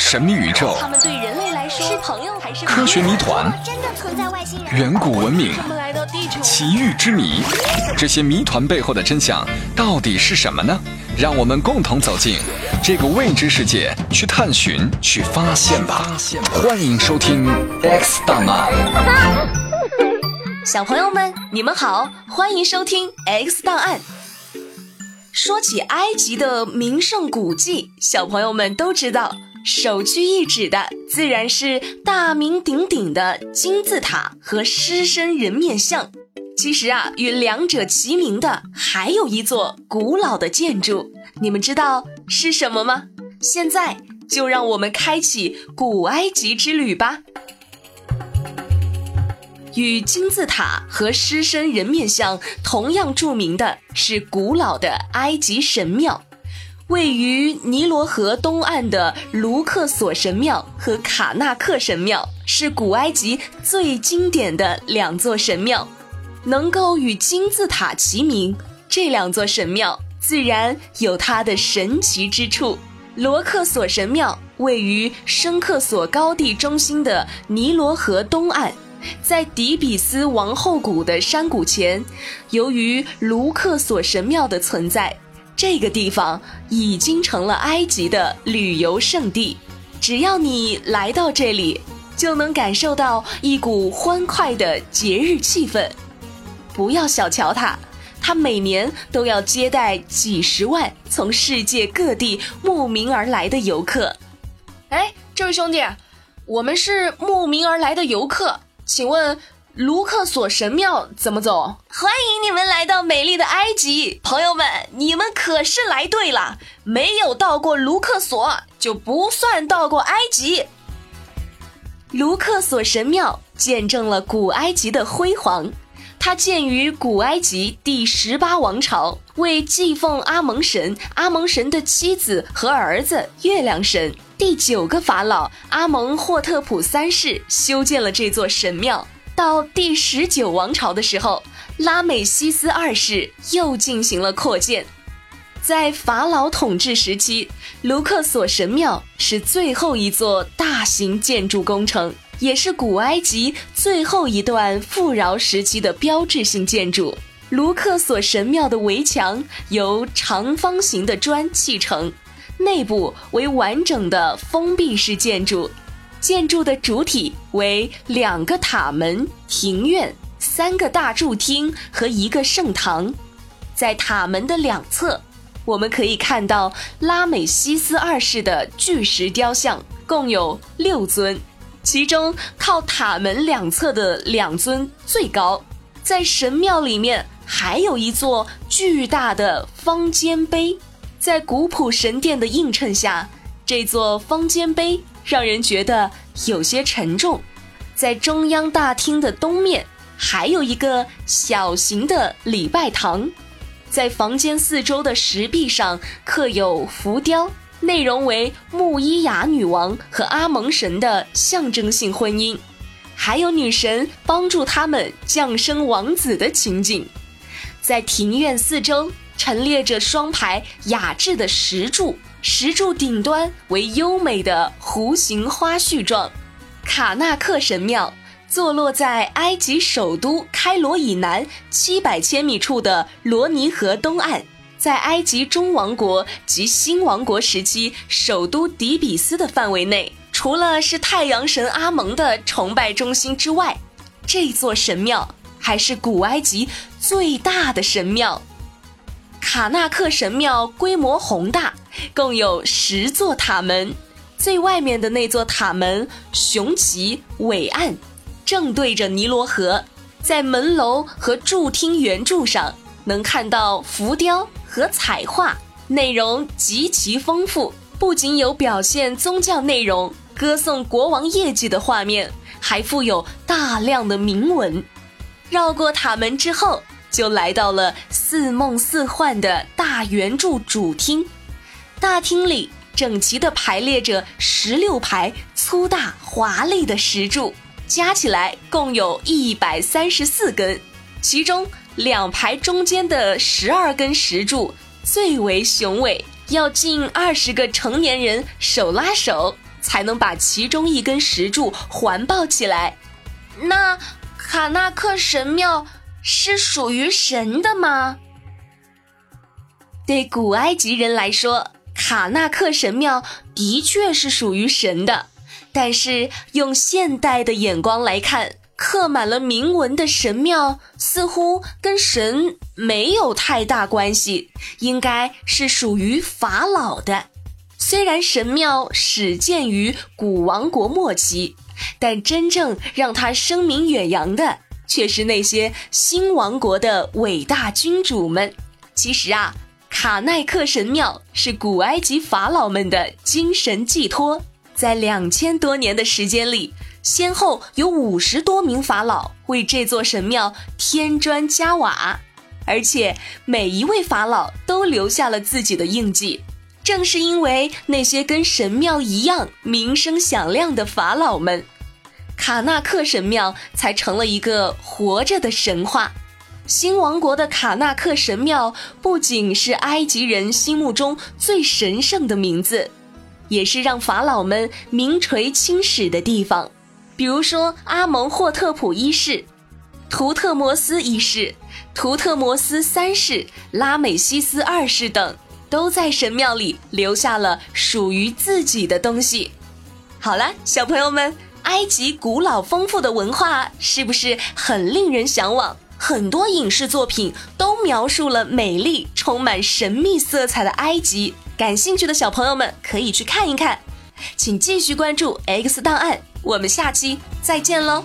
神秘宇宙、他们对人类来说是朋友还是科学谜团、真的存在外星人？远古文明、他们来到地球，奇遇之谜，这些谜团背后的真相到底是什么呢？让我们共同走进这个未知世界，去探寻、去发现吧！欢迎收听《X 档案》。小朋友们，你们好，欢迎收听《X 档案》。说起埃及的名胜古迹，小朋友们都知道，首屈一指的自然是大名鼎鼎的金字塔和狮身人面像。其实啊，与两者齐名的还有一座古老的建筑，你们知道是什么吗？现在就让我们开启古埃及之旅吧。与金字塔和狮身人面像同样著名的是古老的埃及神庙，位于尼罗河东岸的卢克索神庙和卡纳克神庙是古埃及最经典的两座神庙，能够与金字塔齐名，这两座神庙自然有它的神奇之处。罗克索神庙位于申克索高地中心的尼罗河东岸。在底比斯王后谷的山谷前，由于卢克索神庙的存在，这个地方已经成了埃及的旅游胜地。只要你来到这里，就能感受到一股欢快的节日气氛。不要小瞧它，它每年都要接待几十万从世界各地慕名而来的游客。哎，这位兄弟，我们是慕名而来的游客。请问卢克索神庙怎么走？欢迎你们来到美丽的埃及，朋友们，你们可是来对了。没有到过卢克索，就不算到过埃及。卢克索神庙见证了古埃及的辉煌，它建于古埃及第十八王朝，为祭奉阿蒙神、阿蒙神的妻子和儿子月亮神。第九个法老阿蒙霍特普三世修建了这座神庙。到第十九王朝的时候，拉美西斯二世又进行了扩建。在法老统治时期，卢克索神庙是最后一座大型建筑工程，也是古埃及最后一段富饶时期的标志性建筑。卢克索神庙的围墙由长方形的砖砌成。内部为完整的封闭式建筑，建筑的主体为两个塔门、庭院、三个大柱厅和一个圣堂。在塔门的两侧，我们可以看到拉美西斯二世的巨石雕像，共有六尊，其中靠塔门两侧的两尊最高。在神庙里面还有一座巨大的方尖碑。在古朴神殿的映衬下，这座方尖碑让人觉得有些沉重。在中央大厅的东面，还有一个小型的礼拜堂。在房间四周的石壁上刻有浮雕，内容为穆伊雅女王和阿蒙神的象征性婚姻，还有女神帮助他们降生王子的情景。在庭院四周。陈列着双排雅致的石柱，石柱顶端为优美的弧形花絮状。卡纳克神庙坐落在埃及首都开罗以南七百千米处的罗尼河东岸，在埃及中王国及新王国时期首都底比斯的范围内。除了是太阳神阿蒙的崇拜中心之外，这座神庙还是古埃及最大的神庙。卡纳克神庙规模宏大，共有十座塔门。最外面的那座塔门雄奇伟岸，正对着尼罗河。在门楼和柱厅圆柱上，能看到浮雕和彩画，内容极其丰富。不仅有表现宗教内容、歌颂国王业绩的画面，还附有大量的铭文。绕过塔门之后。就来到了似梦似幻的大圆柱主厅，大厅里整齐地排列着十六排粗大华丽的石柱，加起来共有一百三十四根，其中两排中间的十二根石柱最为雄伟，要近二十个成年人手拉手，才能把其中一根石柱环抱起来。那卡纳克神庙是属于神的吗？对古埃及人来说，卡纳克神庙的确是属于神的。但是用现代的眼光来看，刻满了铭文的神庙似乎跟神没有太大关系，应该是属于法老的。虽然神庙始建于古王国末期，但真正让它声名远扬的却是那些新王国的伟大君主们。其实啊，卡奈克神庙是古埃及法老们的精神寄托。在两千多年的时间里，先后有五十多名法老为这座神庙添砖加瓦，而且每一位法老都留下了自己的印记。正是因为那些跟神庙一样名声响亮的法老们，卡纳克神庙才成了一个活着的神话。新王国的卡纳克神庙不仅是埃及人心目中最神圣的名字。也是让法老们名垂青史的地方，比如说阿蒙霍特普一世、图特摩斯一世、图特摩斯三世、拉美西斯二世等，都在神庙里留下了属于自己的东西。好了，小朋友们，埃及古老丰富的文化是不是很令人向往？很多影视作品都描述了美丽、充满神秘色彩的埃及。感兴趣的小朋友们可以去看一看，请继续关注 X 档案，我们下期再见喽。